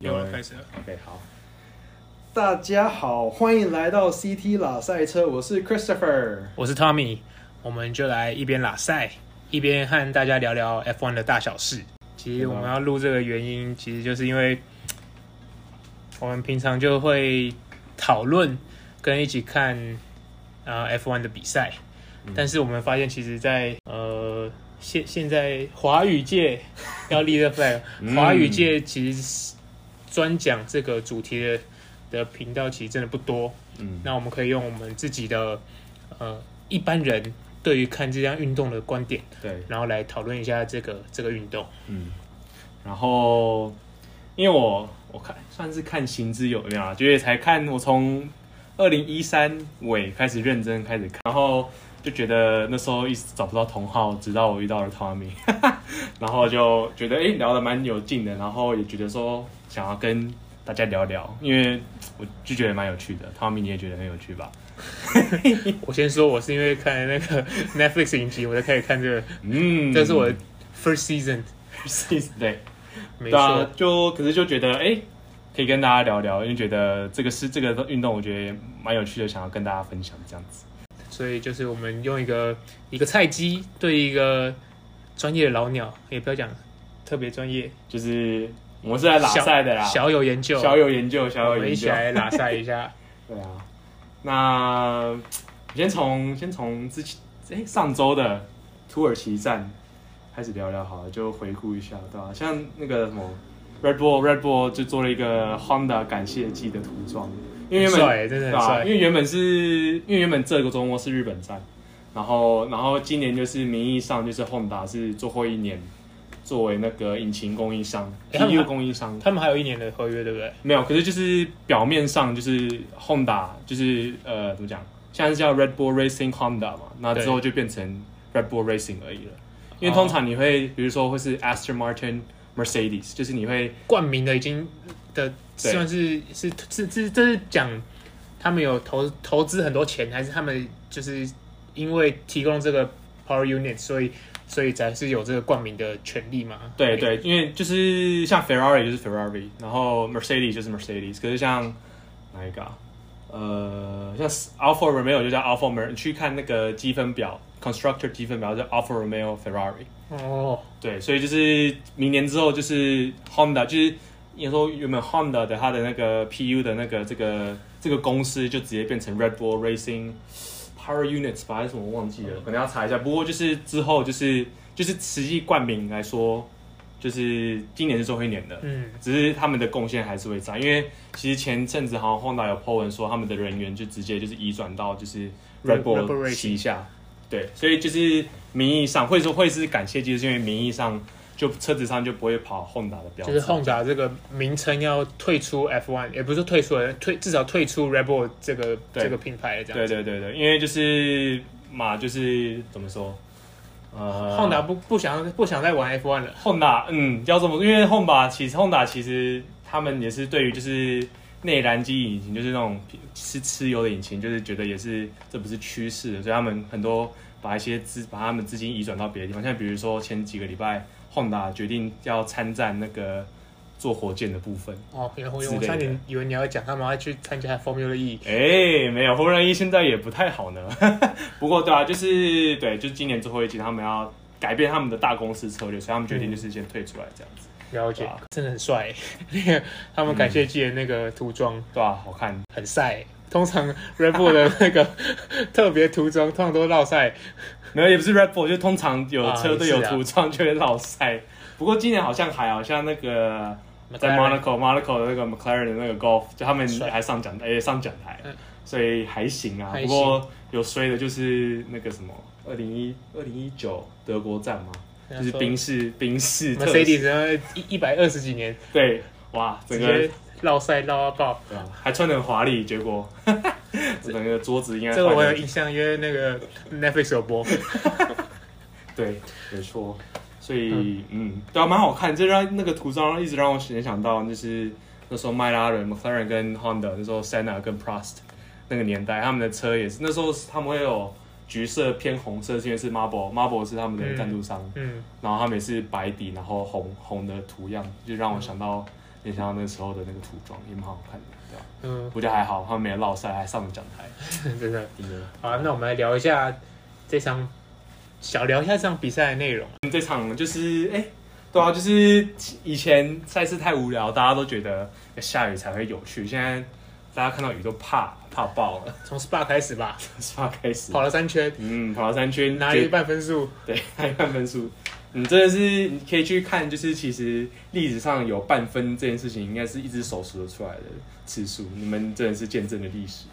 有了，开始了。OK，好。大家好，欢迎来到 CT 拉赛车，我是 Christopher，我是 Tommy，我们就来一边拉赛，一边和大家聊聊 F1 的大小事。其实我们要录这个原因，其实就是因为我们平常就会讨论跟一起看啊 F1 的比赛，嗯、但是我们发现，其实在，在呃现现在华语界要立个 flag，华语界其实专讲这个主题的。的频道其实真的不多，嗯，那我们可以用我们自己的呃一般人对于看这项运动的观点，对，然后来讨论一下这个这个运动，嗯，然后因为我我看算是看行之有年啊，就是才看我从二零一三尾开始认真开始看，然后就觉得那时候一直找不到同好，直到我遇到了 Tommy，然后就觉得哎、欸、聊得蛮有劲的，然后也觉得说想要跟。大家聊聊，因为 我就觉得蛮有趣的。Tommy 你也觉得很有趣吧？我先说，我是因为看那个 Netflix 影集，我才开始看这个。嗯，这是我的 first season，first season 对，没错、啊。就可是就觉得，哎、欸，可以跟大家聊聊，因为觉得这个是这个运动，我觉得蛮有趣的，想要跟大家分享这样子。所以就是我们用一个一个菜鸡对一个专业的老鸟，也不要讲特别专业，就是。我们是来拉赛的啦，小有研究，小有研究，小有研究，一起来拉赛一下。对啊，那先从先从之前哎、欸、上周的土耳其站开始聊聊好了，就回顾一下，对吧、啊？像那个什么 Red Bull，Red Bull 就做了一个 Honda 感谢祭的涂装，因为原本帅，真的很帅、啊。因为原本是因为原本这个周末是日本站，然后然后今年就是名义上就是 Honda 是最后一年。作为那个引擎供应商，PU 供应商，他们还有一年的合约，对不对？没有，可是就是表面上就是 Honda，就是呃，怎么讲？现在是叫 Red Bull Racing Honda 嘛，那之后就变成 Red Bull Racing 而已了。因为通常你会，比如说会是 Aston Martin Mercedes，就是你会冠名的已经的，算是是是是这是讲他们有投投资很多钱，还是他们就是因为提供这个 Power Unit，所以。所以才是有这个冠名的权利嘛？对对，因为就是像 Ferrari 就是 Ferrari，然后 Mercedes 就是 Mercedes。可是像哪一个？呃，像 Alfa Romeo 就叫 Alfa Romeo。你去看那个积分表，Constructor 积分表叫 Alfa Romeo Ferrari。哦，对，所以就是明年之后就是 Honda，就是你说原本 Honda 的它的那个 PU 的那个这个这个公司就直接变成 Red Bull Racing。Power Units 吧，还是什么我忘记了，可能要查一下。不过就是之后就是就是实际冠名来说，就是今年是最后一年的。嗯，只是他们的贡献还是会在，因为其实前阵子好像 Honda 有 po 文说，他们的人员就直接就是移转到就是 Red Bull 旗下。对，所以就是名义上会说会是感谢，就是因为名义上。就车子上就不会跑 Honda 的标志，就是 Honda 这个名称要退出 F1，也不是退出了，退至少退出 Red Bull 这个这个品牌这样。对对对对，因为就是嘛，就是怎么说，呃，Honda 不不想不想再玩 F1 了。Honda 嗯，要这么，因为 Honda 其实 Honda 其实他们也是对于就是内燃机引擎，就是那种吃吃油的引擎，就是觉得也是这不是趋势，所以他们很多把一些资把他们资金移转到别的地方，像比如说前几个礼拜。Honda 决定要参战那个做火箭的部分哦，然后我差点以为你要讲他们要去参加 Formula E，哎、欸，没有，Formula E 现在也不太好呢。不过对啊，就是对，就是今年最后一季，他们要改变他们的大公司策略，所以他们决定就是先退出来这样子。嗯、了解，啊、真的很帅，那 个他们感谢季的那个涂装、嗯，对啊，好看，很晒。通常 Red Bull 的那个 特别涂装，通常都绕晒。没有，也不是 Red Bull，就通常有车队有涂装就会落赛。不过今年好像还好像那个在 Monaco，Monaco 的那个 McLaren 的那个 Golf，就他们还上讲台，上讲台，所以还行啊。不过有衰的就是那个什么，二零一二零一九德国站嘛，就是宾士宾士 Mercedes 一一百二十几年，对，哇，整个。绕赛绕到爆，对啊，还穿得很华丽，结果 整个桌子应该这个我有印象，因为那个 Netflix 有播，对，没错，所以嗯，嗯，对啊，蛮好看，这让那个涂装一直让我联想到，就是那时候迈拉伦 McLaren 跟 Honda 那时候 Senna 跟 Prost 那个年代，他们的车也是那时候他们会有橘色偏红色，是因为是 Marble Marble 是他们的赞助商，嗯，嗯，然后他们也是白底，然后红红的图样，就让我想到。联想到那时候的那个涂装，也蛮好看的，嗯，我觉得还好，他们没有落赛，还上了讲台，真的。真的。好啊，那我们来聊一下这场，小聊一下这场比赛的内容。这场就是，哎、欸，对啊，就是以前赛事太无聊，大家都觉得下雨才会有趣，现在大家看到雨都怕怕爆了。从 SPA 开始吧，SPA 开始跑了三圈，嗯，跑了三圈，拿了一半分数，对，拿一半分数。你真的是你可以去看，就是其实历史上有半分这件事情，应该是一只手数得出来的次数。你们真的是见证了历史。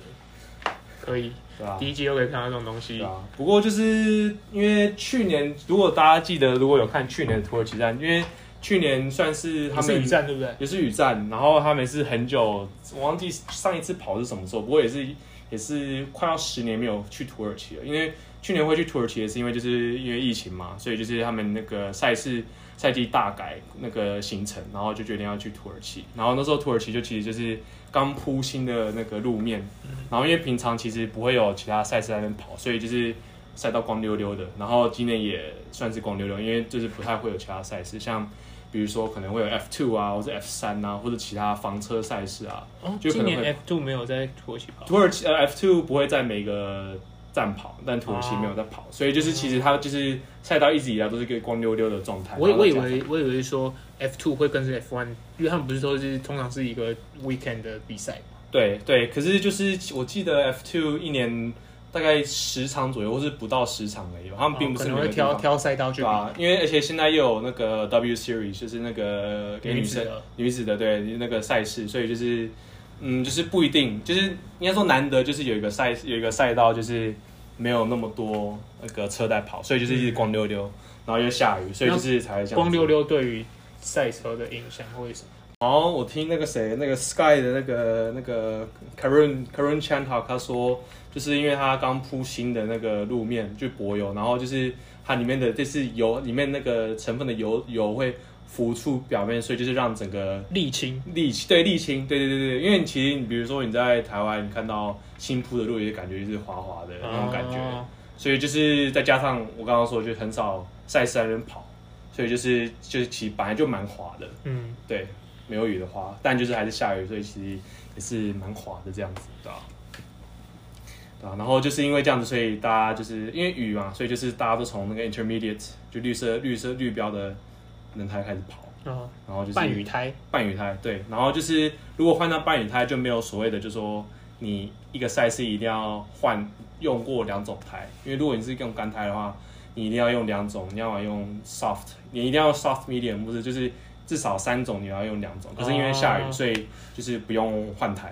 可以，对吧？第一季都可以看到这种东西。对啊。不过就是因为去年，如果大家记得，如果有看去年的土耳其站，因为去年算是他们是雨战，对不对？也是雨战，然后他们是很久，我忘记上一次跑是什么时候。不过也是也是快要十年没有去土耳其了，因为。去年会去土耳其也是因为就是因为疫情嘛，所以就是他们那个赛事赛季大改那个行程，然后就决定要去土耳其。然后那时候土耳其就其实就是刚铺新的那个路面，然后因为平常其实不会有其他赛事在那边跑，所以就是赛道光溜溜的。然后今年也算是光溜溜，因为就是不太会有其他赛事，像比如说可能会有 F two 啊，或者 F 三啊，或者其他房车赛事啊。哦，就今年 F two 没有在土耳其跑。土耳其呃 F two 不会在每个。站跑，但土耳其没有在跑，哦、所以就是其实它就是赛道一直以来都是一个光溜溜的状态。我我以为我以为说 F two 会跟着 F one，因为他们不是说是通常是一个 weekend 的比赛。对对，可是就是我记得 F two 一年大概十场左右，或是不到十场而已。他们并不是、哦、可能会挑挑赛道去比啊，因为而且现在又有那个 W Series，就是那个给女生女子的，女子的对那个赛事，所以就是。嗯，就是不一定，就是应该说难得，就是有一个赛有一个赛道，就是没有那么多那个车在跑，所以就是一直光溜溜，然后又下雨，所以就是才会这样。光溜溜对于赛车的影响会什么？哦，我听那个谁，那个 Sky 的那个那个 Karun Karun Chandhok 他说，就是因为它刚铺新的那个路面就柏油，然后就是它里面的这是油里面那个成分的油油会。浮出表面，所以就是让整个沥青，沥青对沥青，对对对对，因为其实你比如说你在台湾，你看到新铺的路，也感觉就是滑滑的那种感觉，哦、所以就是再加上我刚刚说，就很少赛事在那边跑，所以就是就是其实本来就蛮滑的，嗯，对，没有雨的话，但就是还是下雨，所以其实也是蛮滑的这样子，对吧？对啊，然后就是因为这样子，所以大家就是因为雨嘛，所以就是大家都从那个 intermediate 就绿色绿色绿标的。轮胎开始跑，哦、然后就是半雨胎，半雨胎对，然后就是如果换到半雨胎，就没有所谓的，就是说你一个赛事一定要换用过两种胎，因为如果你是用干胎的话，你一定要用两种，你要用 soft，你一定要 soft medium，不是就是至少三种你要用两种，可是因为下雨，哦、所以就是不用换胎，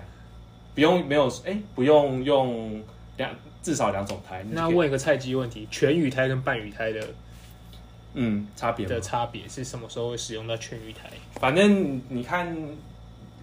不用没有哎，不用用两至少两种胎。那问一个菜鸡问题，全雨胎跟半雨胎的。嗯，差别的差别是什么时候会使用到全雨胎？反正你看，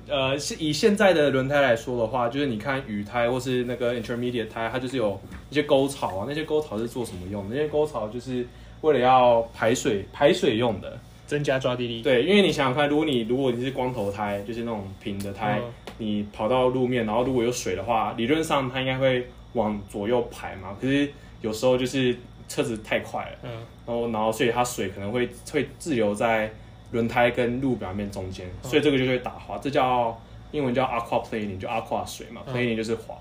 呃，是以现在的轮胎来说的话，就是你看雨胎或是那个 intermediate 胎，它就是有一些沟槽啊，那些沟槽是做什么用的？那些沟槽就是为了要排水、排水用的，增加抓地力。对，因为你想想看，如果你如果你是光头胎，就是那种平的胎，嗯、你跑到路面，然后如果有水的话，理论上它应该会往左右排嘛。可是有时候就是。车子太快了，嗯，然后然后所以它水可能会会滞留在轮胎跟路表面中间，嗯、所以这个就会打滑，这叫英文叫 aquaplaning，就 aqua 水嘛、嗯、，planing 就是滑，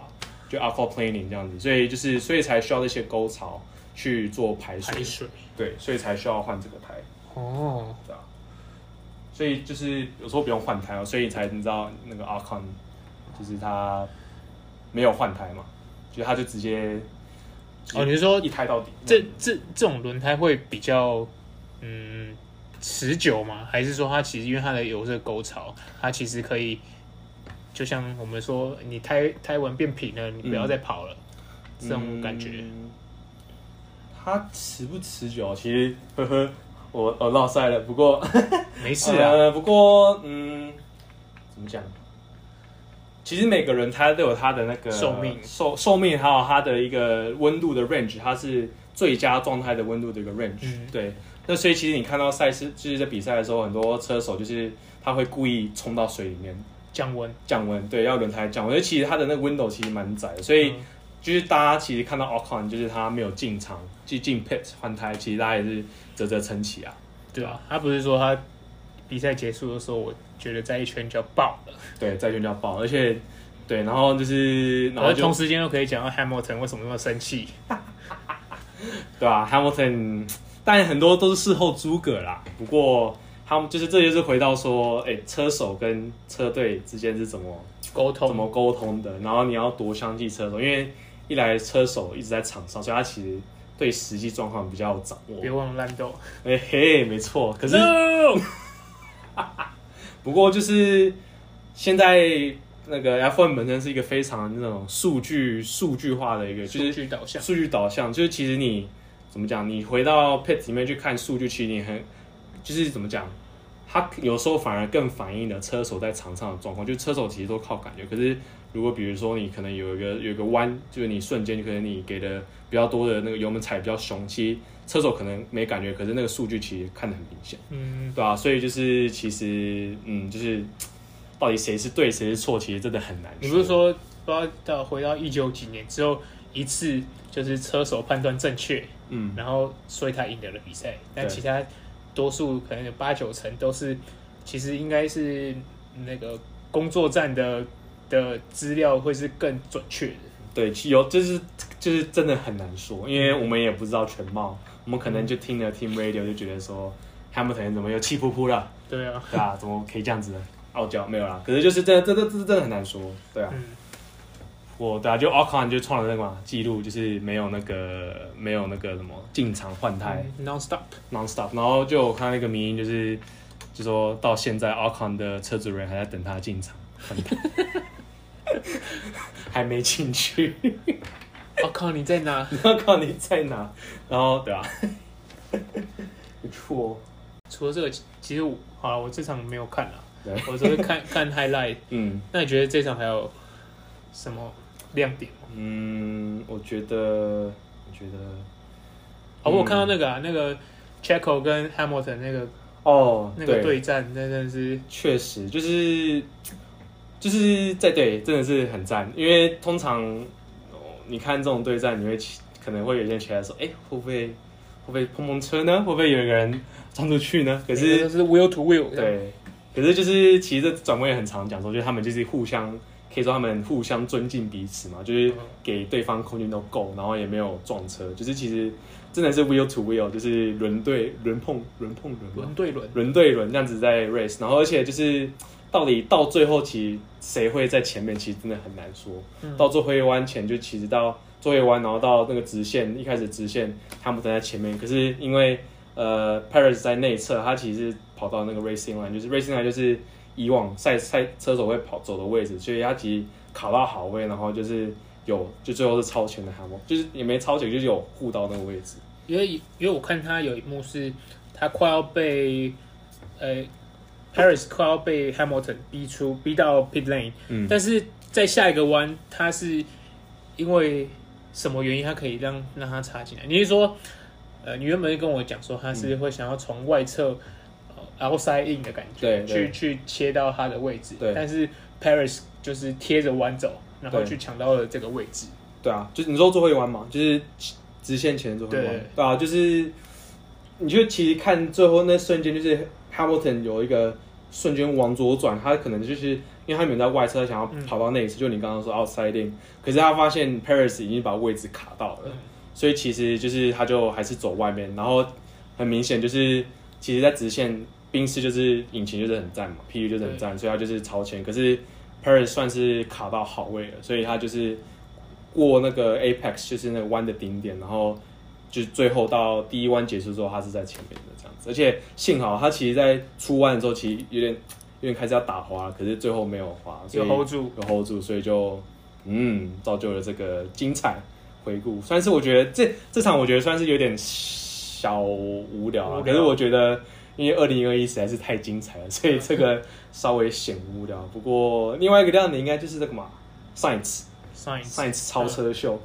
就 aquaplaning 这样子，所以就是所以才需要这些沟槽去做排水，排水，对，所以才需要换这个胎，哦，对啊，所以就是有时候不用换胎哦，所以你才你知道那个 Ocon 就是它没有换胎嘛，就它就直接。哦，你是说一胎到底？这这这种轮胎会比较嗯持久吗？还是说它其实因为它的有这个沟槽，它其实可以就像我们说，你胎胎纹变平了，你不要再跑了，嗯、这种感觉。嗯、它持不持久？其实呵呵，我我落赛了，不过没事啊、呃。不过嗯，怎么讲？其实每个人他都有他的那个寿命寿寿命，还有他的一个温度的 range，它是最佳状态的温度的一个 range。嗯、对，那所以其实你看到赛事就是在比赛的时候，很多车手就是他会故意冲到水里面降温，降温，对，要轮胎降温。因为其实它的那个 window 其实蛮窄的，所以就是大家其实看到 Ocon 就是他没有进场去进 pit 换胎，其实大家也是啧啧称奇啊。对啊，他不是说他比赛结束的时候，我觉得在一圈就要爆了。对，在一圈就要爆，而且对，然后就是，然后同时间又可以讲到 Hamilton 为什么那么生气，对吧、啊、？Hamilton，但很多都是事后诸葛啦。不过他们就是这就是回到说，哎、欸，车手跟车队之间是怎么沟通，怎么沟通的？然后你要多相信车手，因为一来车手一直在场上，所以他其实。对实际状况比较有掌握，别忘了烂豆。哎嘿，没错。可是，No! 不过就是现在那个 F1 本身是一个非常那种数据数据化的一个，就是数据导向。数据导向就是其实你怎么讲？你回到 pit 里面去看数据，其实你很就是怎么讲？它有时候反而更反映了车手在场上的状况。就车手其实都靠感觉，可是如果比如说你可能有一个有一个弯，就是你瞬间可能你给的。比较多的那个油门踩比较凶，其实车手可能没感觉，可是那个数据其实看得很明显，嗯，对吧、啊？所以就是其实，嗯，就是 到底谁是对谁是错，其实真的很难。你不是说不知道到回到一九几年之后一次就是车手判断正确，嗯，然后所以他赢得了比赛，但其他多数可能有八九成都是其实应该是那个工作站的的资料会是更准确的。对，有就是就是真的很难说，因为我们也不知道全貌，我们可能就听了 Team Radio 就觉得说，Hamilton 怎么又气扑扑了？对啊，对啊，怎么可以这样子傲娇？没有啦，可是就是真的，真的，真的，真的很难说，对啊。嗯、我对啊，就 Ocon 就创了那个嘛记录，就是没有那个没有那个什么进场换胎、嗯、，non stop non stop，然后就我看那个迷音就是就说到现在 Ocon 的车主人还在等他进场换胎。还没进去，我 靠！你在哪？我靠！你在哪？然后对啊，不错。除了这个，其实我好了，我这场没有看了，对我只会看看 highlight。嗯，那你觉得这场还有什么亮点？嗯，我觉得，我觉得，哦，我看到那个啊，那个 Checo 跟 Hamilton 那个哦，那个对战，真的是确实就是。就是在对，真的是很赞。因为通常，你看这种对战，你会可能会有些人起来说：“哎、欸，会不会会不会碰碰车呢？会不会有一个人撞出去呢？”可是，欸、是 wheel to wheel。对，可是就是其实这转播也很常讲说，就是他们就是互相可以说他们互相尊敬彼此嘛，就是给对方空间都够，然后也没有撞车。就是其实真的是 wheel to wheel，就是轮对轮碰轮碰轮轮对轮轮对轮这样子在 race，然后而且就是。到底到最后，其实谁会在前面，其实真的很难说。嗯、到最后一弯前，就其实到最后一弯，然后到那个直线，一开始直线他们都在前面。可是因为呃 Paris 在内侧，他其实跑到那个 Racing Line，就是 Racing Line 就是以往赛赛车手会跑走的位置，所以他其实卡到好位，然后就是有就最后是超前的 Hamilton，就是也没超前，就是有护到那个位置。因为因为我看他有一幕是，他快要被呃。Harris 快要被 Hamilton 逼出，逼到 pit lane，嗯，但是在下一个弯，他是因为什么原因，他可以让让他插进来？你是说，呃，你原本跟我讲说，他是会想要从外侧、嗯、outside in 的感觉，去去切到他的位置，对，但是 Paris 就是贴着弯走，然后去抢到了这个位置。对啊，就是你说最后一弯嘛，就是直线前最后一弯，对啊，就是你就其实看最后那瞬间，就是 Hamilton 有一个。瞬间往左转，他可能就是因为他原本在外侧，想要跑到内侧，嗯、就你刚刚说 outside in，可是他发现 Paris 已经把位置卡到了，嗯、所以其实就是他就还是走外面，然后很明显就是其实，在直线宾士就是引擎就是很赞嘛，PU 就是很赞，所以他就是超前，可是 Paris 算是卡到好位了，所以他就是过那个 apex 就是那个弯的顶点，然后就最后到第一弯结束之后，他是在前面的。而且幸好他其实，在出弯的时候，其实有点有点开始要打滑，可是最后没有滑，有 hold 住，有 hold 住，所以就嗯，造就了这个精彩回顾。算是我觉得这这场，我觉得算是有点小无聊啊。可是我觉得，因为二零二一实在是太精彩了，所以 这个稍微显无聊。不过另外一个亮点应该就是这个嘛，Sainz，Sainz 超车秀，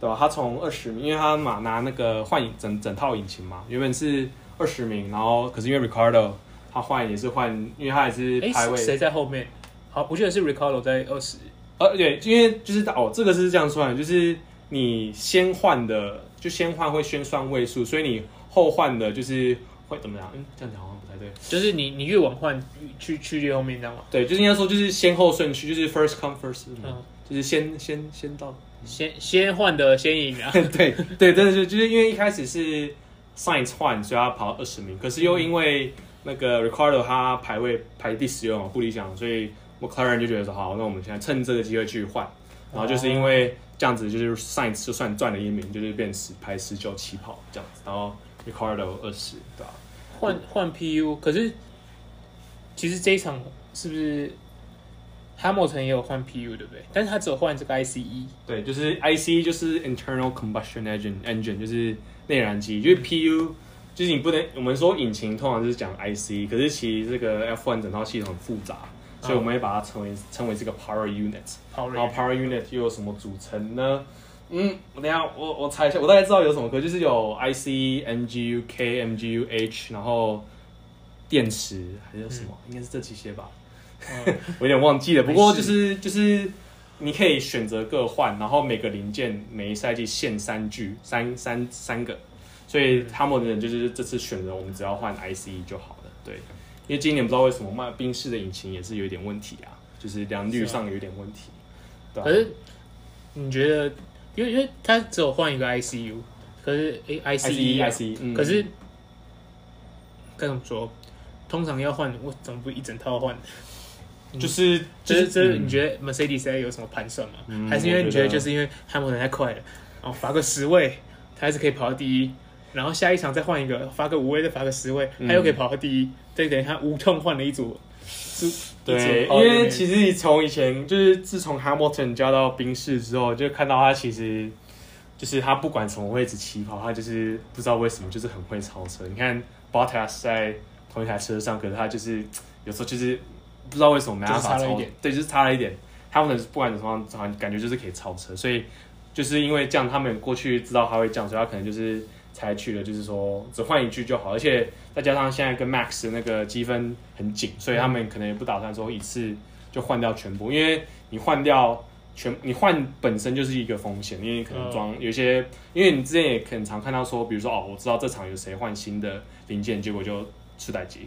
对吧？他从二十名，因为他嘛拿那个换引整整套引擎嘛，原本是。二十名，然后可是因为 Ricardo 他换也是换，因为他也是排位。谁在后面？好，我记得是 Ricardo 在二十。呃，对，因为就是哦，这个是这样算的，就是你先换的就先换会先算位数，所以你后换的就是会怎么样？嗯，这样讲好像不太对，就是你你越晚换去去越后面，这样吗？对，就是应该说就是先后顺序，就是 first come first，嗯，就是先先先到，先先换的先赢啊。对对，真的就就是因为一开始是 Sainz 换，所以他跑二十名，可是又因为那个 Ricardo 他排位排第十六嘛，不理想，所以 McLaren 就觉得说好，那我们现在趁这个机会去换，然后就是因为这样子，就是 Sainz 就算赚了一名，就是变十排十九起跑这样子，然后 Ricardo 二十，对吧？换换 PU，可是其实这一场是不是 Hamilton 也有换 PU 对不对？但是他只有换这个 ICE，对，就是 ICE 就是 Internal Combustion Engine Engine 就是内燃机，就是 PU 就是你不能我们说引擎通常就是讲 ICE，可是其实这个 F1 整套系统很复杂，所以我们会把它称为称为这个 Power Unit。然后 Power Unit 又有什么组成呢？嗯，我等下我我猜一下，我大概知道有什么，可就是有 IC、MGU、K、MGU、H，然后电池还是什么，嗯、应该是这几些吧。嗯、我有点忘记了。不过就是就是你可以选择各换，然后每个零件每一赛季限三具，三三三个，所以他们的人就是这次选择我们只要换 IC 就好了。对，因为今年不知道为什么卖宾士的引擎也是有一点问题啊，就是良率上有一点问题。可是你觉得？因为因为它只有换一个 ICU，可是 A I C E I C，可是该怎么说？通常要换，我怎么不一整套换？就是就是这，你觉得 Mercedes 有什么盘算吗？还是因为你觉得就是因为 Hamilton 太快了，然后罚个十位，他还是可以跑到第一，然后下一场再换一个，罚个五位再罚个十位，他又可以跑到第一，这等于他无痛换了一组。对，因为其实你从以前就是自从 Hamilton 加到宾士之后，就看到他其实就是他不管什么位置起跑，他就是不知道为什么就是很会超车。你看 Bottas 在同一台车上，可是他就是有时候就是不知道为什么没办法超，对，就是差了一点。Hamilton 不管怎么样，好像感觉就是可以超车，所以就是因为这样，他们过去知道他会这样，所以他可能就是。采取了就是说只换一句就好，而且再加上现在跟 Max 的那个积分很紧，所以他们可能也不打算说一次就换掉全部，因为你换掉全，你换本身就是一个风险，因为你可能装有些，因为你之前也很常看到说，比如说哦，我知道这场有谁换新的零件，结果就出代机，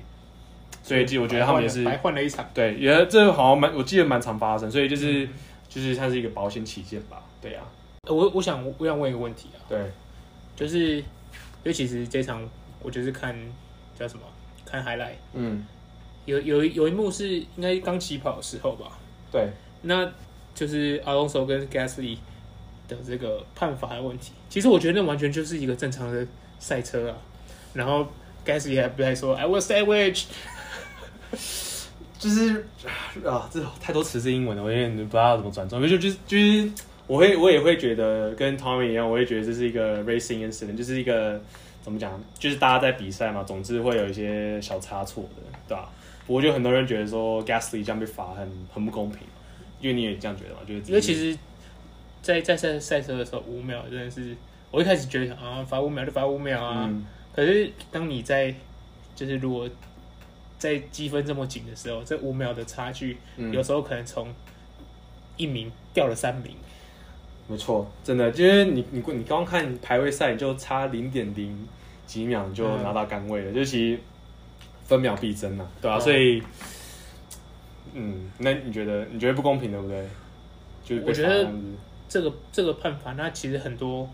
所以就我觉得他们也是白换了一场，对，也这好像蛮我记得蛮常发生，所以就是就是它是一个保险起见吧，对呀、啊，我我想我想问一个问题啊，对，就是。因为其实这场我就是看叫什么看 highlight，嗯，有有有一幕是应该刚起跑的时候吧，对，那就是 Alonso 跟 Gasly 的这个判罚的问题。其实我觉得那完全就是一个正常的赛车啊。然后 Gasly 还不还说 I will sandwich，就是啊，这太多词是英文的，我有点不知道怎么转中。就就是就是。我会我也会觉得跟 Tommy 一样，我会觉得这是一个 racing incident，就是一个怎么讲，就是大家在比赛嘛，总之会有一些小差错的，对吧？不过就很多人觉得说 Gasly 这样被罚很很不公平，因为你也这样觉得嘛？就是因为其实在，在在赛赛车的时候，五秒真的是我一开始觉得啊，罚五秒就罚五秒啊，嗯、可是当你在就是如果在积分这么紧的时候，这五秒的差距，嗯、有时候可能从一名掉了三名。没错，真的，就是你你你刚看排位赛，你就差零点零几秒你就拿到杆位了，嗯、就其实分秒必争嘛，对吧、所以，嗯，那你觉得你觉得不公平对不对？就是我觉得这个这个判罚，那其实很多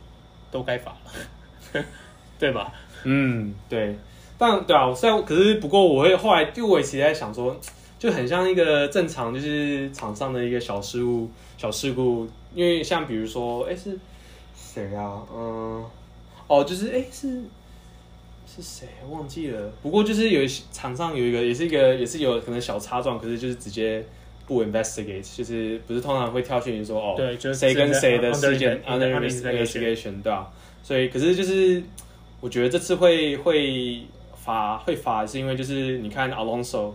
都该罚了，对吧？嗯，对，但对啊，虽然可是不过我会后来就我也其实在想说，就很像一个正常就是场上的一个小失误、小事故。因为像比如说，哎，是谁啊？嗯，哦，就是哎，是是谁？忘记了。不过就是有场上有一个，也是一个，也是有可能小擦撞，可是就是直接不 investigate，就是不是通常会挑选你说哦，对，就是谁跟谁的事件 under investigation，对啊。所以可是就是我觉得这次会会发会发，是因为就是你看 Alonso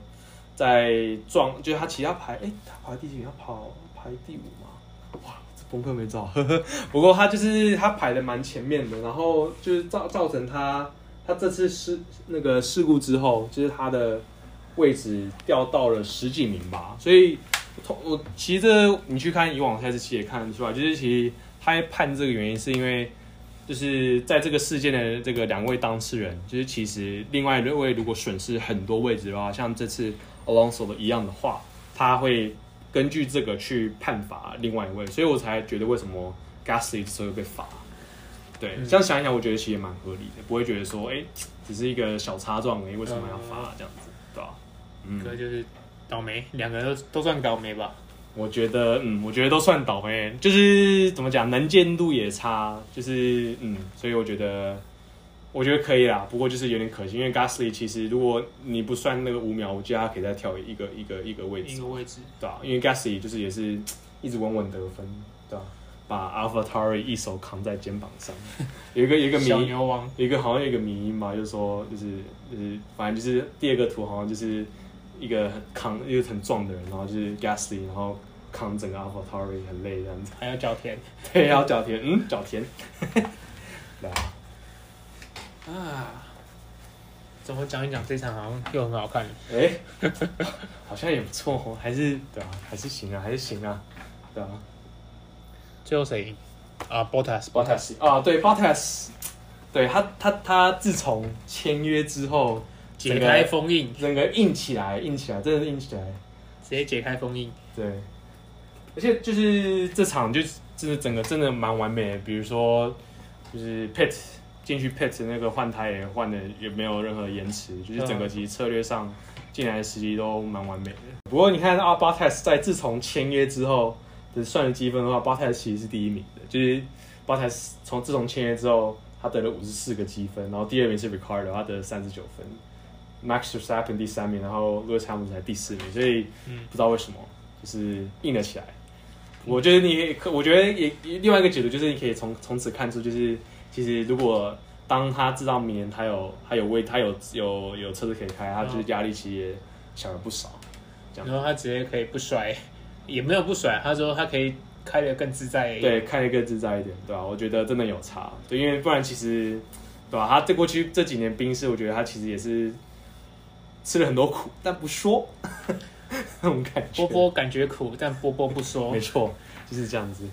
在撞，就是他其他排，哎，他排第几？他跑排第五嘛。功课没做，不过他就是他排的蛮前面的，然后就是造造成他他这次事那个事故之后，就是他的位置掉到了十几名吧，所以从我其实你去看以往赛事期也看得出来，就是其实他判这个原因是因为就是在这个事件的这个两位当事人，就是其实另外一位如果损失很多位置的话，像这次 Alonso 的一样的话，他会根据这个去判罚另外一位，所以我才觉得为什么 Gasly 之后会被罚。对，这样想一想，我觉得其实也蛮合理的，不会觉得说，哎、欸，只是一个小擦撞而已，为什么要罚这样子，对吧？嗯，可就是倒霉，两个人都都算倒霉吧。我觉得，嗯，我觉得都算倒霉，就是怎么讲，能见度也差，就是嗯，所以我觉得，我觉得可以啦。不过就是有点可惜，因为 Gasly 其实如果你不算那个五秒，我觉得他可以再跳一个一个一个位置，一个位置，对啊？因为 Gasly 就是也是一直稳稳得分，对吧？把 AlphaTauri 一手扛在肩膀上，有一个有一个迷，小牛王，有一个好像有一个迷因嘛，就是说就是就是反正就是第二个图好像就是。一个很扛，一个很壮的人，然后就是 Gasly，然后扛整个 AlphaTauri 很累这样子，还要脚田，对，要脚田，嗯，脚田，来啊，怎么讲一讲这场好像又很好看，哎、欸，好像也不错哦，还是对啊，还是行啊，还是行啊，对啊，最后谁赢？啊？Bottas，Bottas 啊，对，Bottas，对他，他，他自从签约之后。解开封印，整个硬起来，硬起来，真的是硬起来，直接解开封印。对，而且就是这场就真的整个真的蛮完美的。比如说，就是 pit 进去 pit 那个换胎也换的也没有任何延迟，就是整个其实策略上进来的时机都蛮完美的。不过你看阿巴泰斯在自从签约之后的算的积分的话，巴泰斯其实是第一名的，就是巴泰斯从自从签约之后，他得了五十四个积分，然后第二名是 Ricciardo，他得了三十九分。Max Verstappen 第三名，然后 Lewis Hamilton 才第四名，所以不知道为什么就是硬了起来。我觉得你可，我觉得也另外一个解读就是你可以从从此看出，就是其实如果当他知道明年他有他有位他有有有车子可以开，他就是压力其实也小了不少。这样，然后他直接可以不甩，也没有不甩，他说他可以开得更自在一点，对，开得更自在一点，对吧？我觉得真的有差，对，因为不然其实对吧？他这过去这几年冰室，我觉得他其实也是。吃了很多苦，但不说，那种感觉。波波感觉苦，但波波不说。没错，就是这样子，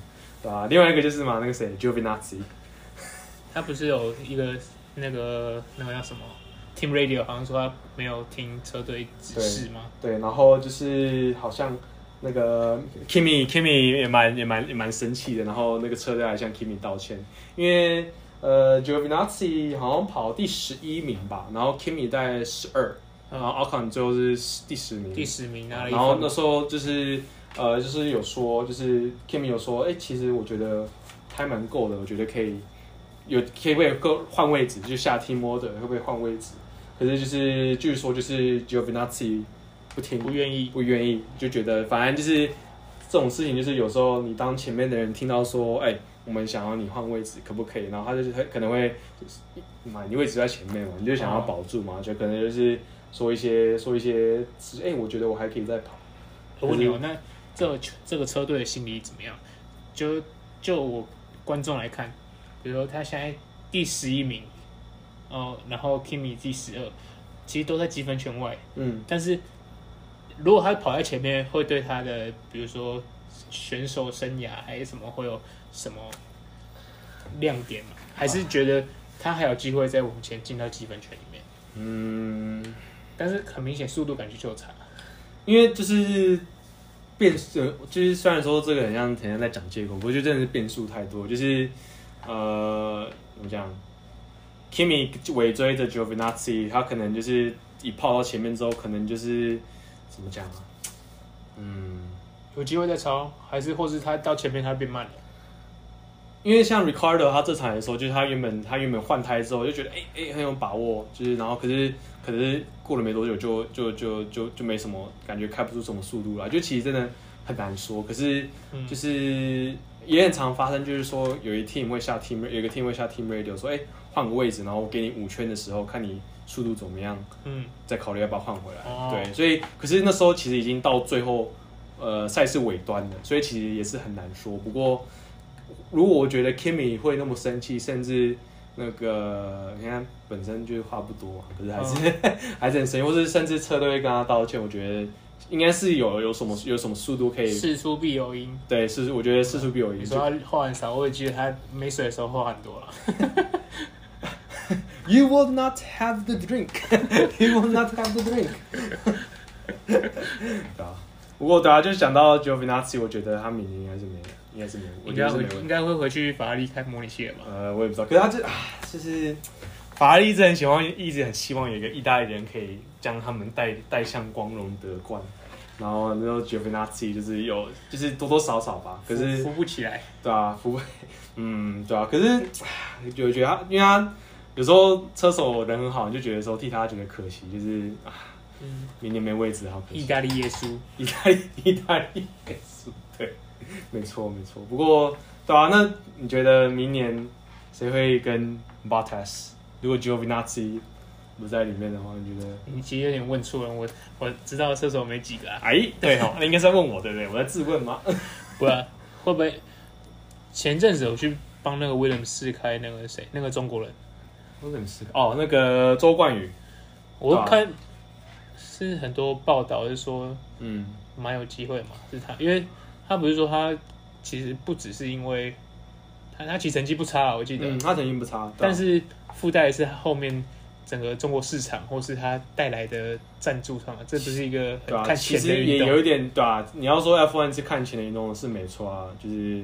对吧？另外一个就是嘛，那个谁，Giovinazzi，他不是有一个那个那个叫什么 Team Radio，好像说他没有听车队指示吗？对，然后就是好像那个 Kimi，Kimi 也蛮也蛮也蛮生气的，然后那个车队还向 Kimi 道歉，因为呃，Giovinazzi 好像跑第十一名吧，然后 Kimi 在十二。然后奥康最后是第十名，第十名啊。然后那时候就是呃，就是有说，就是 Kimi 有说，哎，其实我觉得还蛮够的，我觉得可以有可以会够换位置，就下 team order 会不会换位置？可是就是据说就是 Giovinazzi 不听，不愿意，不愿意，就觉得反正就是这种事情，就是有时候你当前面的人听到说，哎，我们想要你换位置，可不可以？然后他就是他可能会就是嘛，你位置在前面嘛，你就想要保住嘛，就可能就是。说一些说一些，哎、欸，我觉得我还可以再跑。我问你哦，那这个、这个车队的心理怎么样？就就我观众来看，比如说他现在第十一名，哦，然后 Kimi 第十二，其实都在积分圈外。嗯。但是如果他跑在前面，会对他的比如说选手生涯还是什么会有什么亮点吗？还是觉得他还有机会再往前进到积分圈里面？嗯。但是很明显，速度感觉就有差，因为就是变数，就是虽然说这个很像天天在讲借口，不过就真的是变数太多。就是呃，怎么讲？Kimi 尾追着 Giovinazzi，他可能就是一炮到前面之后，可能就是怎么讲啊？嗯，有机会再超，还是或是他到前面他变慢了？因为像 Ricciardo 他这场的时候，就是他原本他原本换胎之后就觉得哎哎、欸欸、很有把握，就是然后可是可是过了没多久就就就就就没什么感觉，开不出什么速度来，就其实真的很难说。可是就是也很常发生，就是说有一 team 会下 team 有一个 team 会下 team radio 说哎换个位置，然后我给你五圈的时候看你速度怎么样，嗯，再考虑要不要换回来。哦、对，所以可是那时候其实已经到最后呃赛事尾端了，所以其实也是很难说。不过。如果我觉得 Kimi 会那么生气，甚至那个你看本身就是话不多，可是还是、嗯、还是很生气，或是甚至车队会跟他道歉，我觉得应该是有有什么有什么速度可以事出必有因。对，是我觉得事出必有因。你说他话很少，我也记得他没水的时候话很多了。You will not have the drink. You will not have the drink. 对啊，不过对啊，就讲到 Giovinazzi，我觉得他明年应该是没，应该是没，应该会应该会回去法拉利开模拟器了吧？呃，我也不知道，可是他就啊，就是法拉利一直很喜欢，一直很希望有一个意大利人可以将他们带带向光荣得冠。然后那时候 Giovinazzi 就是有，就是多多少少吧，可是扶不起来。对啊，扶不，嗯，对啊，可是就觉得他，因为他。有时候车手人很好，你就觉得说替他觉得可惜，就是啊，嗯，明年没位置，好可惜。意大利耶稣，意大利意大利耶稣，对，没错没错。不过对啊，那你觉得明年谁会跟 Bottas？如果 Giovinazzi 不在里面的话，你觉得？你其实有点问错了，我我知道射手没几个啊。哎，对哦，那应该是在问我对不对？我在自问吗？不然会不会前阵子我去帮那个 Williams 试开那个谁，那个中国人。我怎么思考？哦，那个周冠宇，我看是很多报道是说，嗯，蛮有机会嘛，是他，因为他不是说他其实不只是因为他他其实成绩不差，我记得，嗯，他成绩不差，但是附带的是后面整个中国市场或是他带来的赞助上，这不是一个很看钱的运动，也有一点对吧？你要说 F1 是看钱的运动是没错啊，就是。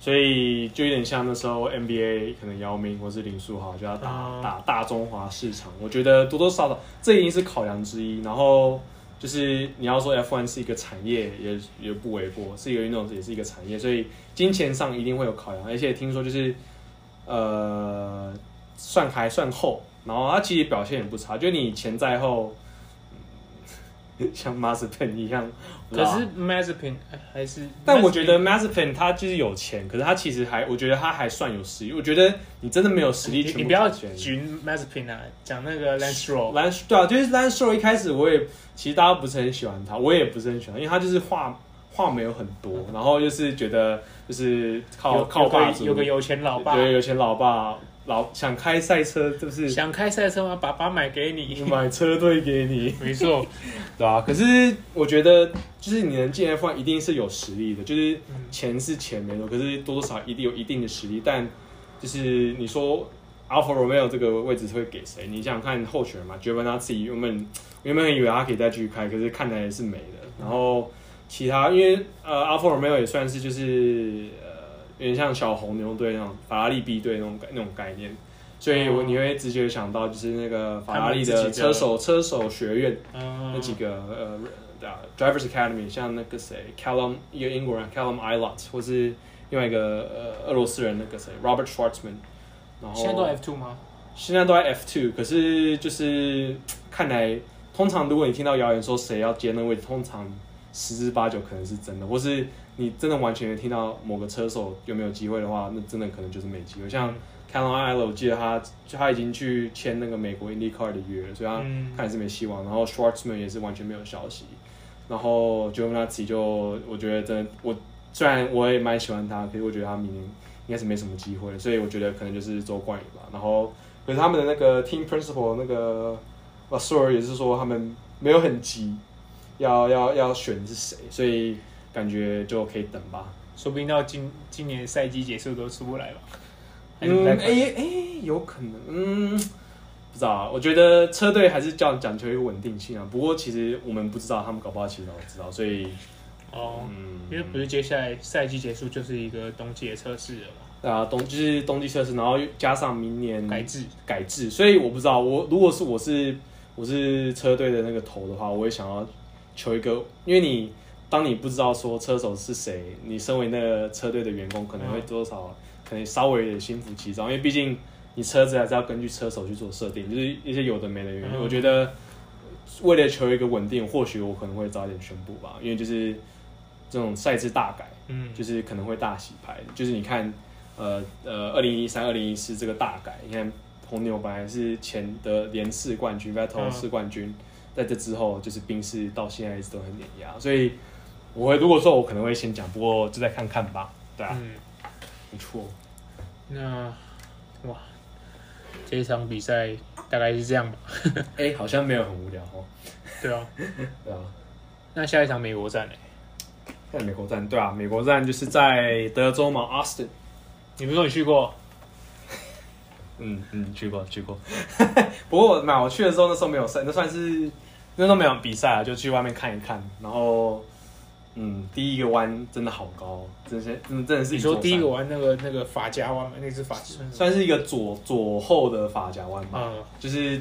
所以就有点像那时候 NBA 可能姚明或是林书豪就要打打大中华市场，我觉得多多少少这已经是考量之一。然后就是你要说 F1 是一个产业，也也不为过，是一个运动也是一个产业，所以金钱上一定会有考量。而且听说就是呃算还算厚，然后它其实表现也不差，就你钱在后。像 Mazepin 一样，可是 Mazepin 还是，但我觉得 Mazepin 他就是有钱，可是他其实还，我觉得他还算有实力。我觉得你真的没有实力全部，你不要举 Mazepin 啊，讲那个 Lance Stroll，Lance 对啊，就是 Lance Stroll 一开始我也其实大家不是很喜欢他，我也不是很喜欢，因为他就是话话没有很多，然后就是觉得就是靠靠爸，有个有钱老爸，对，有钱老爸。老想开赛车，是不是？想开赛车吗？爸爸买给你，买车队给你，没错，对啊。可是我觉得，就是你能进 F1，一定是有实力的。就是钱是钱没错，可是多多少少一定有一定的实力。但就是你说 Alfa Romeo 这个位置会给谁？你想想看候选人嘛，Giovinazzi 原本原本以为他可以再继续开，可是看来是没的。然后其他，因为呃，Alfa Romeo 也算是就是。有点像小红牛队那种法拉利 B 队那种那种概念，所以我你会直觉想到就是那个法拉利的车手车手学院那几个呃，Drivers Academy，像那个谁，Callum 一个英国人 Callum Ilott，或是另外一个呃俄罗斯人那个谁，Robert Schwartzman。然后现在都 F two 吗？现在都在 F2，可是就是看来，通常如果你听到谣言说谁要接那位置，通常十之八九可能是真的，或是。你真的完全听到某个车手有没有机会的话，那真的可能就是没机会。像 Callum Ilott，我记得他他已经去签那个美国 IndyCar 的约了，所以他看是没希望。然后 Schwartzman 也是完全没有消息。然后 Giovinazzi 就我觉得真的，我虽然我也蛮喜欢他，可是我觉得他明年应该是没什么机会，所以我觉得可能就是周冠宇吧。然后可是他们的那个 Team Principal 那个 Vasseur 也是说他们没有很急，要要要选是谁，所以。感觉就可以等吧，说不定到今今年赛季结束都出不来吧。嗯，哎哎、欸欸，有可能，嗯，不知道啊。我觉得车队还是讲讲求一个稳定性啊。不过其实我们不知道，他们搞不好其实都知道，所以哦，嗯，因为不是接下来赛季结束就是一个冬季的测试了嘛。啊，冬就是冬季测试，然后加上明年改制改制，所以我不知道。我如果是我是我是车队的那个头的话，我也想要求一个，因为你。当你不知道说车手是谁，你身为那个车队的员工，可能会多少可能稍微有点心浮气躁，因为毕竟你车子还是要根据车手去做设定，就是一些有的没的原因。我觉得为了求一个稳定，或许我可能会早点宣布吧，因为就是这种赛制大改，嗯，就是可能会大洗牌。就是你看，呃呃，二零一三、二零一四这个大改，你看红牛本来是前的连次冠军，Vettel 四冠军，在这之后就是宾士到现在一直都很碾压，所以。我会如果说我可能会先讲，不过就再看看吧。对啊，嗯，不错。那哇，这一场比赛大概是这样吧。哎、欸，好像没有很无聊哦。对啊，对啊。那下一场美国站呢？在美国站，对啊，美国站就是在德州嘛，Austin。你不是说你去过？嗯嗯，去过去过。不过嘛，我去的时候那时候没有赛，那算是那时候没有比赛啊，就去外面看一看。然后，嗯，第一个弯真的好高，这些真的是。你说第一个弯那个那个发夹弯吗？那是发夹，算是一个左左后的发夹弯吧。嗯，就是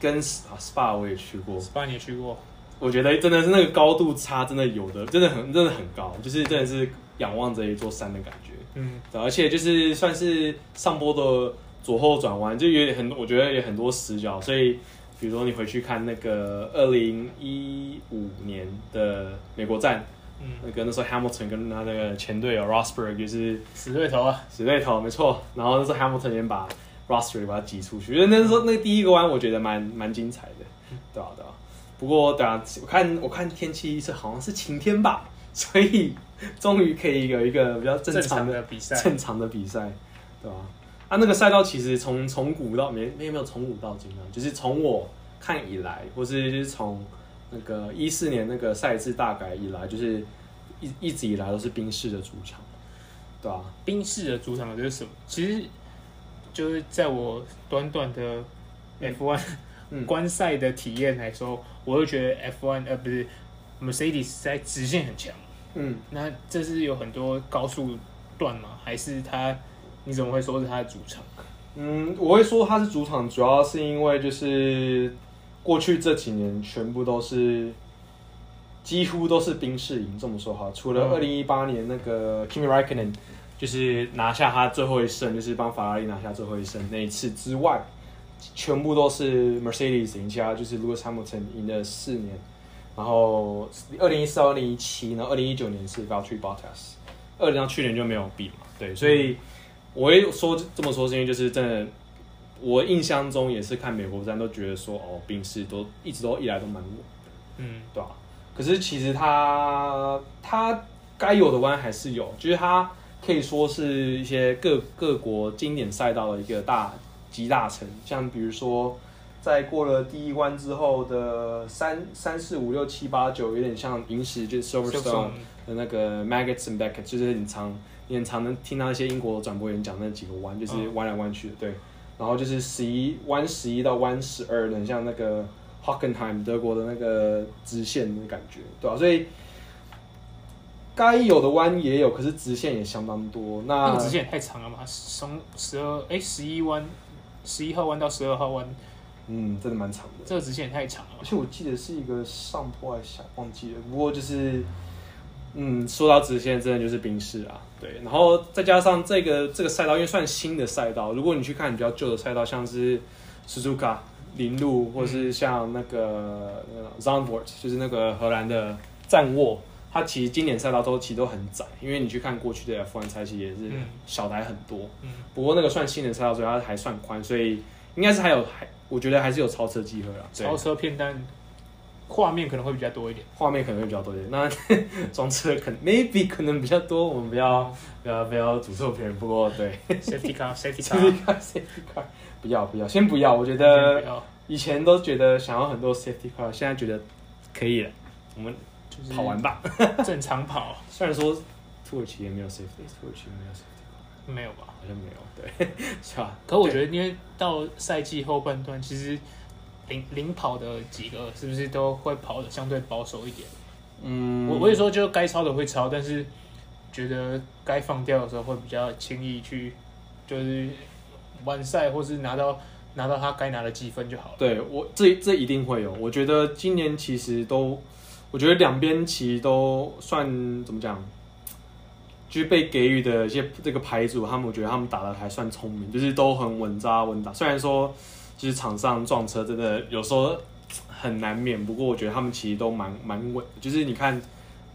跟啊 SPA 我也去过，SPA 你也去过。我觉得真的是那个高度差，真的有的，真的很真的很高，就是真的是仰望着一座山的感觉。嗯，而且就是算是上坡的左后转弯，就有点很，我觉得有很多死角。所以，比如说你回去看那个二零一五年的美国站，嗯，那个那时候 Hamilton 跟他那个前队友 Rosberg 就是死对头啊，死对头，没错。然后那时候 Hamilton 先把 Rosberg 把他挤出去，因为那时候那第一个弯我觉得蛮蛮精彩的，对啊对啊。不过，等下我看我看天气是好像是晴天吧，所以终于可以有一个比较正常的比赛，正常的比赛，对吧？啊，那个赛道其实从从古到没没有没有从古到今啊，就是从我看以来，或是就是从那个一四年那个赛制大改以来，就是一一直以来都是宾士的主场，对啊？宾士的主场就是什么？其实就是在我短短的 F1。观赛的体验来说，我就觉得 F1 呃不是 Mercedes 在直线很强。嗯，那这是有很多高速段吗？还是它？你怎么会说是他的主场？嗯，我会说他是主场，主要是因为就是过去这几年全部都是几乎都是宾士赢。这么说哈，除了二零一八年那个 Kimi Räikkönen 就是拿下他最后一胜，就是帮法拉利拿下最后一胜那一次之外。全部都是 Mercedes 赢家，就是 Lewis Hamilton 赢了四年，然后二零一四到二零一七，然后二零一九年是 Valtteri Bottas，二零到去年就没有比嘛，对，所以我会说这么说是因为就是真的，我印象中也是看美国站都觉得说哦，宾士都一直都以来都蛮稳，嗯，对吧？可是其实它它该有的弯还是有，就是它可以说是一些各各国经典赛道的一个大。集大成，像比如说，在过了第一关之后的三三四五六七八九，有点像银石，就是 Silverstone 的那个 Maggots and Beckett，就是你常你很常能听到一些英国转播员讲那几个弯，就是弯来弯去的，对。然后就是十一弯十一到弯十二，很像那个 Hockenheim 德国的那个直线的感觉，对吧？所以该有的弯也有，可是直线也相当多。那，那个直线也太长了嘛，从十二哎十一弯。十一号弯到十二号弯，嗯，真的蛮长的。这个直线也太长了，而且我记得是一个上坡还是下，忘记了。不过就是，嗯，说到直线，真的就是冰室啊，对。然后再加上这个这个赛道，因为算新的赛道，如果你去看比较旧的赛道，像是 Suzuka 铃鹿，或是像那个 Zandvoort，就是那个荷兰的赞沃。它其实经典赛道都其实都很窄，因为你去看过去的 F1 赛期也是小台很多。嗯，不过那个算新的赛道，所以它还算宽，所以应该是还有还，我觉得还是有超车机会啦。超车片单画面可能会比较多一点，画面可能会比较多一点。那 装车可能 maybe 可能比较多，我们不要不要不要诅咒别人。不过对，Safety car，Safety car，Safety car，不要不要，先不要。我觉得以前都觉得想要很多 Safety car，现在觉得可以了。我们。跑完吧，正常跑。虽然说土耳其也没有 safety，土耳其没有 safety，car，没有吧？好像没有，对，是吧？可我觉得，因为到赛季后半段，其实领领跑的几个是不是都会跑的相对保守一点？嗯，我我也说，就该抄的会抄，但是觉得该放掉的时候会比较轻易去，就是完赛或是拿到拿到他该拿的积分就好了。对我这这一定会有，我觉得今年其实都。我觉得两边其实都算怎么讲，就是被给予的一些这个牌组，他们我觉得他们打的还算聪明，就是都很稳扎稳打。虽然说就是场上撞车真的有时候很难免，不过我觉得他们其实都蛮蛮稳。就是你看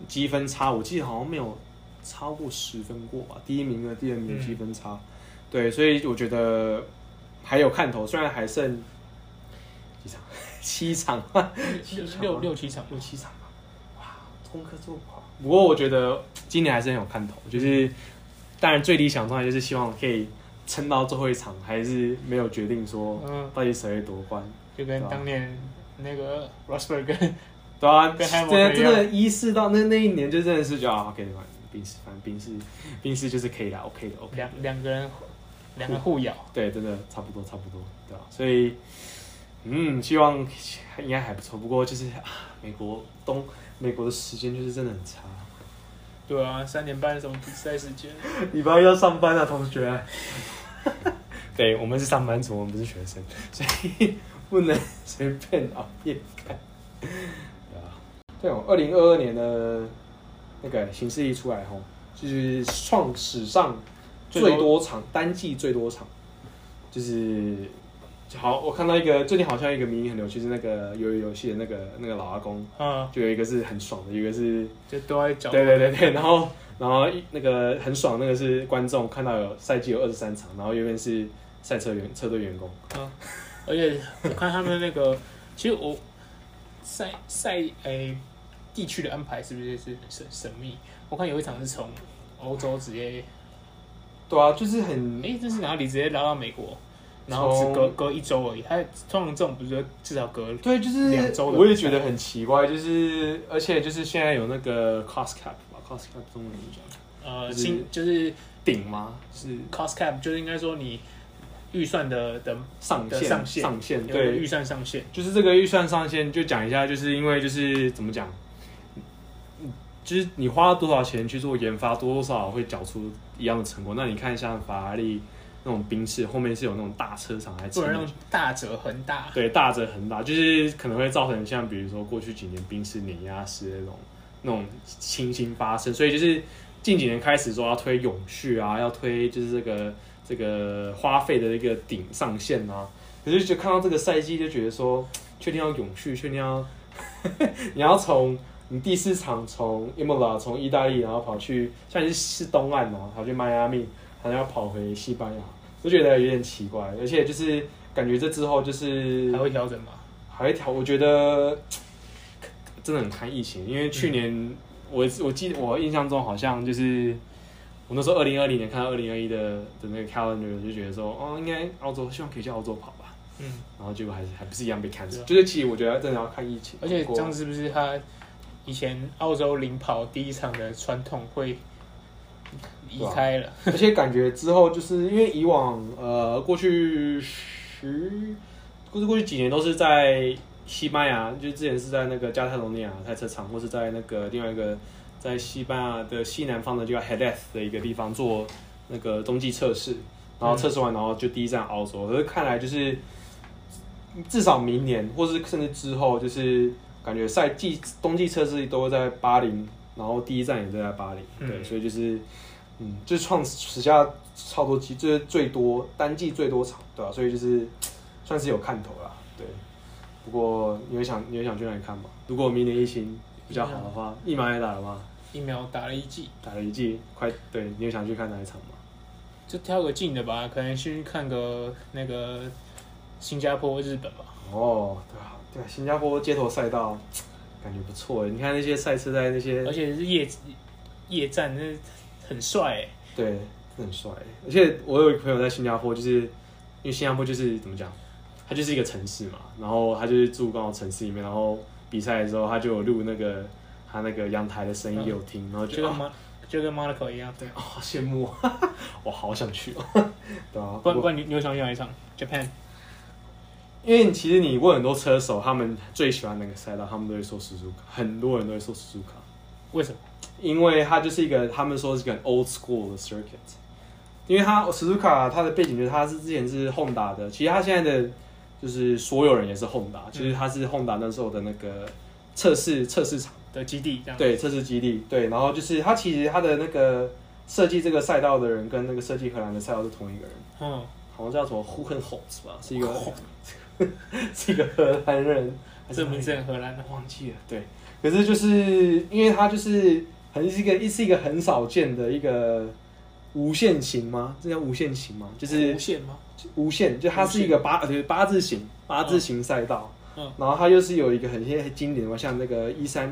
积分差，我记得好像没有超过十分过吧，第一名和第二名的积分差。嗯、对，所以我觉得还有看头，虽然还剩几场，七场，七六六七场，六七场。功课做不好，不过我觉得今年还是很有看头。就是当然最理想状态就是希望可以撑到最后一场，还是没有决定说到底谁会夺冠。就跟当年那个 Rosberg 跟对啊，真的真的意识到那那一年就真的是就啊，OK 的嘛，冰室反正冰室冰室就是可以啦，OK 的，OK。两两个人两个互咬，对，真的差不多差不多，对吧？所以嗯，希望应该还不错，不过就是啊，美国东美国的时间就是真的很差。对啊，三点半什么比赛时间？礼拜一要上班啊，同学。对，我们是上班族，我们不是学生，所以不能随便熬夜看。对啊，对哦，二零二二年的那个形势一出来后，就是创史上最多场单季最多场，就是。好，我看到一个最近好像一个迷因很流行，是那个鱿鱼游戏的那个那个老阿公，嗯，就有一个是很爽的，一个是就都在讲，对对对对，然后然后那个很爽那个是观众看到有赛季有二十三场，然后右边是赛车员车队员工，嗯，而且我看他们那个，其实我赛赛诶地区的安排是不是是很神神秘？我看有一场是从欧洲直接，对啊，就是很诶、欸，这是哪里？直接拉到美国？然后只隔隔一周而已，他通常这种不是至少隔对，就是两周。我也觉得很奇怪，就是而且就是现在有那个 cost cap 吧，cost cap 中文怎么讲？呃，新就是顶吗？是 cost cap，就是应该说你预算的的上限上限上限对预算上限，就是这个预算上限就讲一下，就是因为就是怎么讲，就是你花了多少钱去做研发，多多少少会缴出一样的成果。那你看像法拉利。那种宾士后面是有那种大车厂来撑，不能让大折恒大。对，大折恒大，就是可能会造成像比如说过去几年宾士碾压式的那种那种情形发生，所以就是近几年开始说要推永续啊，要推就是这个这个花费的一个顶上限啊。可是就看到这个赛季就觉得说，确定要永续，确定要 你要从你第四场从 Imola 从意大利然后跑去，像是是东岸啊，跑去迈阿密。好像要跑回西班牙，我觉得有点奇怪，而且就是感觉这之后就是还会调整吗？还会调？我觉得真的很看疫情，因为去年、嗯、我我记得我印象中好像就是我那时候二零二零年看到二零二一的的那个 calendar 就觉得说哦，应该澳洲希望可以去澳洲跑吧，嗯，然后结果还是还不是一样被 cancel，就是其实我觉得真的要看疫情，而且这样是不是他以前澳洲领跑第一场的传统会？离开了、啊，而且感觉之后就是因为以往呃过去十，过去过去几年都是在西班牙，就之前是在那个加泰罗尼亚赛车场，或是在那个另外一个在西班牙的西南方的叫 Hades 的一个地方做那个冬季测试，然后测试完然后就第一站澳洲，可是看来就是至少明年或是甚至之后，就是感觉赛季冬季测试都会在巴林，然后第一站也在巴黎，对，所以就是。嗯，就是创史下超多季，就是最多单季最多场，对吧、啊？所以就是算是有看头啦，对。不过你会想，你会想去哪里看吗？如果明年疫情比较好的话，疫苗也打了吗？疫苗打了一剂，打了一剂，快对。你有想去看哪一场吗？就挑个近的吧，可能去看个那个新加坡、日本吧。哦，对啊，对，新加坡街头赛道感觉不错诶。你看那些赛车在那些，而且是夜夜战那。很帅、欸，对，很帅。而且我有一个朋友在新加坡，就是因为新加坡就是怎么讲，它就是一个城市嘛，然后他就是住刚好城市里面，然后比赛的时候他就有录那个他那个阳台的声音给我听，嗯、然后就跟马就跟马拉口一样，对，哦，好羡慕，我好想去哦，对啊，不然不然你你有想去哪一场？Japan，因为其实你问很多车手，他们最喜欢哪个赛道，他们都会说 Suzuka，很多人都会说 Suzuka，为什么？因为它就是一个，他们说是一个 old school 的 circuit，因为它 Suzuka 它的背景就是它是之前是 Honda 的，其实它现在的就是所有人也是 Honda，其实它是 Honda 那时候的那个测试测试场的基地，对，测试基地，对，然后就是它其实它的那个设计这个赛道的人跟那个设计荷兰的赛道是同一个人，嗯，好像叫什么 Hogenholtz 吧，是一个 是一个荷兰人，这名字很荷兰的，忘记了，对，可是就是因为他就是。很是一个，是一个很少见的一个无限型吗？这叫无限型吗？就是无限吗？无限，就它是一个八，就是八字形，八字形赛道。嗯。然后它又是有一个很些很经典的，像那个一三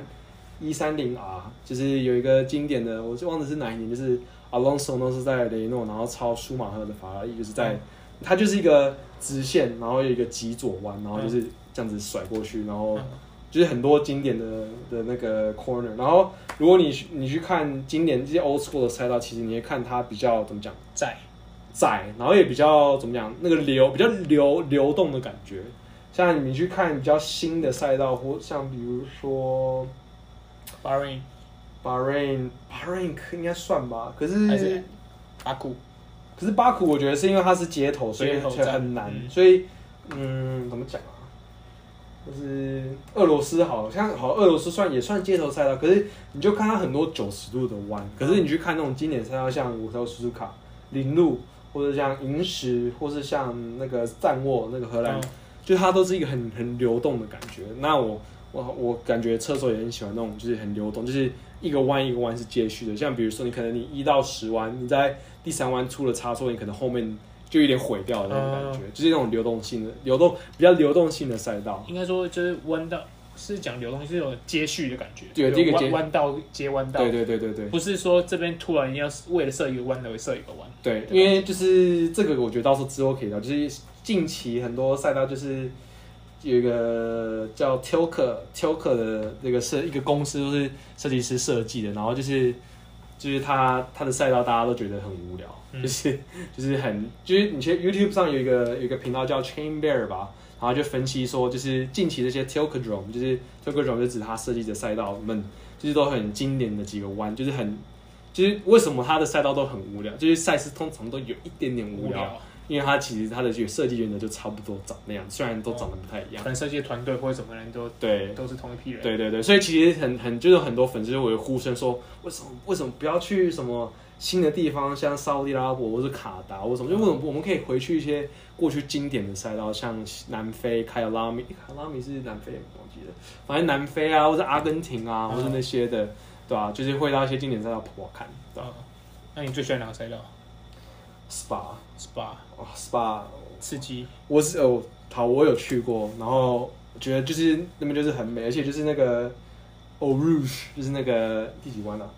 一三零 R，就是有一个经典的，我就忘了是哪一年，就是 Alonso 都是在雷诺，然后超舒马赫的法拉利，就是在、嗯、它就是一个直线，然后有一个急左弯，然后就是这样子甩过去，然后。就是很多经典的的那个 corner。然后如果你你去看经典这些 old school 的赛道，其实你会看它比较怎么讲，窄窄，然后也比较怎么讲，那个流比较流流动的感觉。像你去看比较新的赛道，或像比如说 Bahrain，Bahrain，Bahrain 应该算吧，可是还是巴库。可是巴库，我觉得是因为它是街头，所以很难。嗯所以，嗯，怎么讲啊？就是俄罗斯好像好，俄罗斯算也算街头赛道。可是你就看它很多九十度的弯。可是你去看那种经典赛道，像五条苏苏卡、林路，或者像银石，或是像那个赞沃那个荷兰，嗯、就它都是一个很很流动的感觉。那我我我感觉车手也很喜欢那种，就是很流动，就是一个弯一个弯是接续的。像比如说，你可能你一到十弯，你在第三弯出了差错，你可能后面就有点毁掉的那种感觉，嗯、就是那种流动性的、流动比较流动性的赛道。应该说就是弯道是讲流动性，是有接续的感觉。对，这个弯道接弯道。对对对对对。不是说这边突然要为了设一个弯而设一个弯。对，因为就是这个，我觉得到时候之后可以聊。就是近期很多赛道就是有一个叫 Tilke Tilke 的那个设一个公司，都是设计师设计的，然后就是。就是他他的赛道大家都觉得很无聊，嗯、就是就是很就是你去 YouTube 上有一个有一个频道叫 Chain Bear 吧，然后就分析说就是近期这些 Tilkedrome 就是 Tilkedrome 就指他设计的赛道们，就是都很经典的几个弯，就是很就是为什么他的赛道都很无聊，就是赛事通常都有一点点无聊。无聊因为它其实它的这个设计原则就差不多长那样，虽然都长得不太一样。可能设计团队或者什么人都对，都是同一批人。对对对，所以其实很很就是很多粉丝就会呼声说，为什么为什么不要去什么新的地方，像沙乌地阿拉伯或者卡达或什么？就为什么我们可以回去一些过去经典的赛道，像南非凯尔拉米，凯尔拉米是南非，我忘记了，反正南非啊，或者阿根廷啊，或者那些的，对吧、啊？就是会到一些经典赛道跑跑看，对吧、啊？那你最喜欢哪个赛道？Spa，Spa，哦，Spa，刺激。我是哦，好，我有去过，然后我觉得就是那边就是很美，而且就是那个 Rouge，就是那个第几弯啊？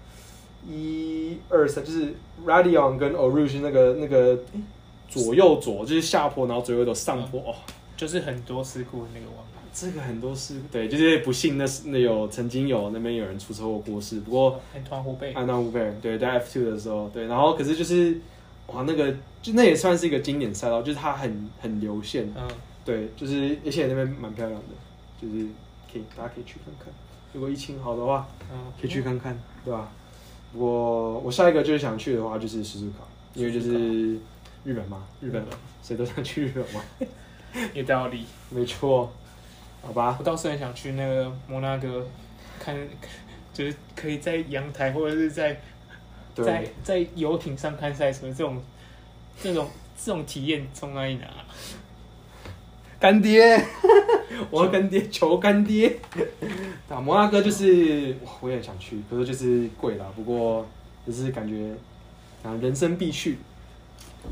一二三，就是 Raidillon 跟 Rouge 那个那个、欸、左右左，就是下坡，然后左右走上坡，哦，就是很多事故的那个弯。这个很多事，对，就是不幸那是那有曾经有那边有人出车祸过世，不过安团湖北，安团湖贝，对，在 F two 的时候，对，然后可是就是。哇，那个就那也算是一个经典赛道，就是它很很流线，嗯，对，就是而且那边蛮漂亮的，就是可以大家可以去看看，如果疫情好的话，嗯，可以去看看，对吧？不过我下一个就是想去的话就是斯苏卡，因为就是日本嘛，日本谁都想去日本嘛，有道理，没错，好吧。我倒是很想去那个摩纳哥，看，就是可以在阳台或者是在。在在游艇上看赛车，这种这种这种体验从哪里拿？干爹，我要干爹，求干爹。啊，摩纳哥就是，我也想去，可是就是贵啦。不过就是感觉啊，人生必去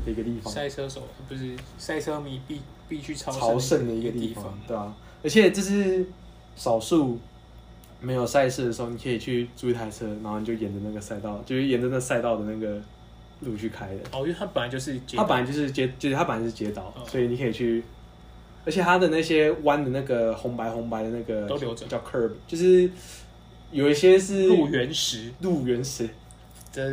的一个地方。赛车手不是赛车迷必必去朝朝圣的一个地方，对啊。而且这是少数。没有赛事的时候，你可以去租一台车，然后你就沿着那个赛道，就是沿着那赛道的那个路去开的。哦，因为它本来就是街，它本来就是街，就是它本来是街道，哦、所以你可以去。而且它的那些弯的那个红白红白的那个都留着，叫 curb，就是有一些是路原石，路原石。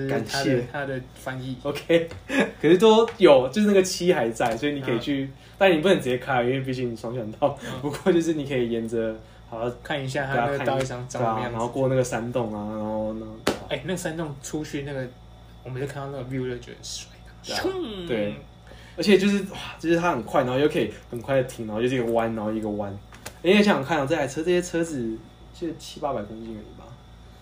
感谢他的翻译。OK，可是都有，就是那个漆还在，所以你可以去，嗯、但你不能直接开，因为毕竟你双向道。嗯、不过就是你可以沿着。好，看一下他那个道路上长什么样子，然后过那个山洞啊，然后呢，哎，那个山洞出去那个，我们就看到那个 view 就觉得帅，对，对，而且就是哇，就是它很快，然后又可以很快的停，然后就是一个弯，然后一个弯。哎，想想看啊，这台车这些车子就七八百公斤而已吧？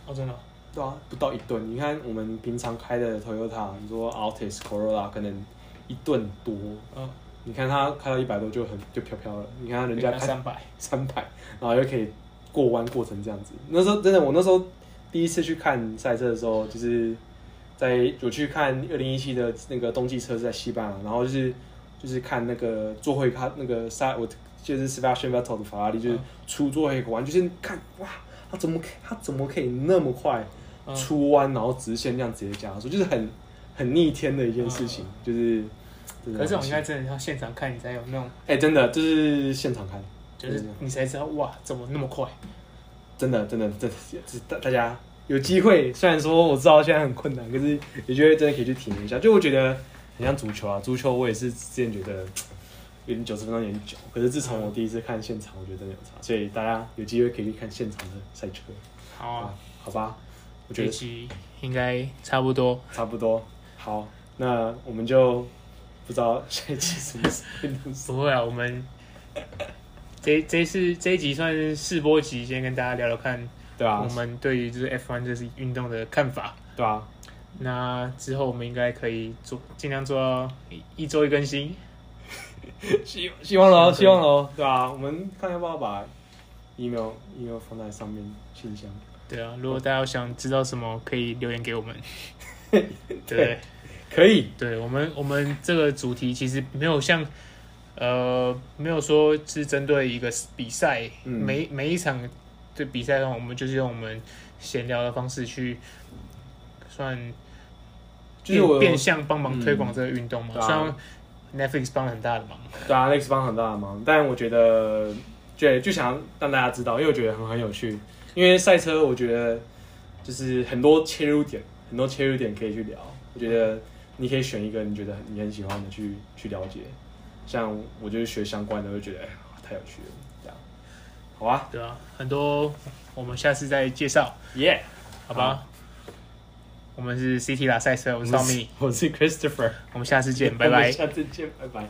哦，真的？对啊，不到一吨。你看我们平常开的 Toyota，你说 Altis、Corolla 可能一吨多，嗯。你看他开到一百多就很就飘飘了，你看人家开三百三百，然后又可以过弯过成这样子。那时候真的，我那时候第一次去看赛车的时候，就是在我去看二零一七的那个冬季车是在西班牙，然后就是就是看那个座会看那个赛，我就是 Sebastian Vettel 的法拉利，就是出座会弯，就是看哇，他怎么他怎么可以那么快出弯，然后直线这样直接加速，就是很很逆天的一件事情，就是。可是这种应该真的要现场看，你才有那种。哎、欸，真的就是现场看，就是你才知道哇，怎么那么快？真的真的真的，大大家有机会，虽然说我知道现在很困难，可是有机会真的可以去体验一下。就我觉得很像足球啊，足球我也是之前觉得有点九十分钟有点久，可是自从我第一次看现场，我觉得真的有差。所以大家有机会可以去看现场的赛车。好啊，啊，好吧，我觉得应该差不多，差不多。好，那我们就不知道下一期什么时候。不会啊，我们。这这次这一集算是试播集，先跟大家聊聊看，对啊，我们对于就是 F1 这是运动的看法，对啊。那之后我们应该可以做，尽量做到一周一更新。希 希望喽，希望喽，对啊，我们看要不要把 email email 放在上面信箱。对啊，如果大家想知道什么，可以留言给我们。对，对，可以。对我们，我们这个主题其实没有像。呃，没有说是针对一个比赛，嗯、每每一场的比赛中，我们就是用我们闲聊的方式去算，就是变，相帮忙推广这个运动嘛。虽然、嗯、Netflix 帮了很大的忙，对啊，Netflix 帮很大的忙，但我觉得，对，就想让大家知道，因为我觉得很很有趣。因为赛车，我觉得就是很多切入点，很多切入点可以去聊。我觉得你可以选一个你觉得你很喜欢的去去了解。像我就是学相关的，就觉得哎，太有趣了，这样，好啊，对啊，很多我们下次再介绍，耶，好吧，好，我们是 CT 拉赛车，我是 Tommy，我是 Christopher，我们下次见，拜拜，下次见，拜拜。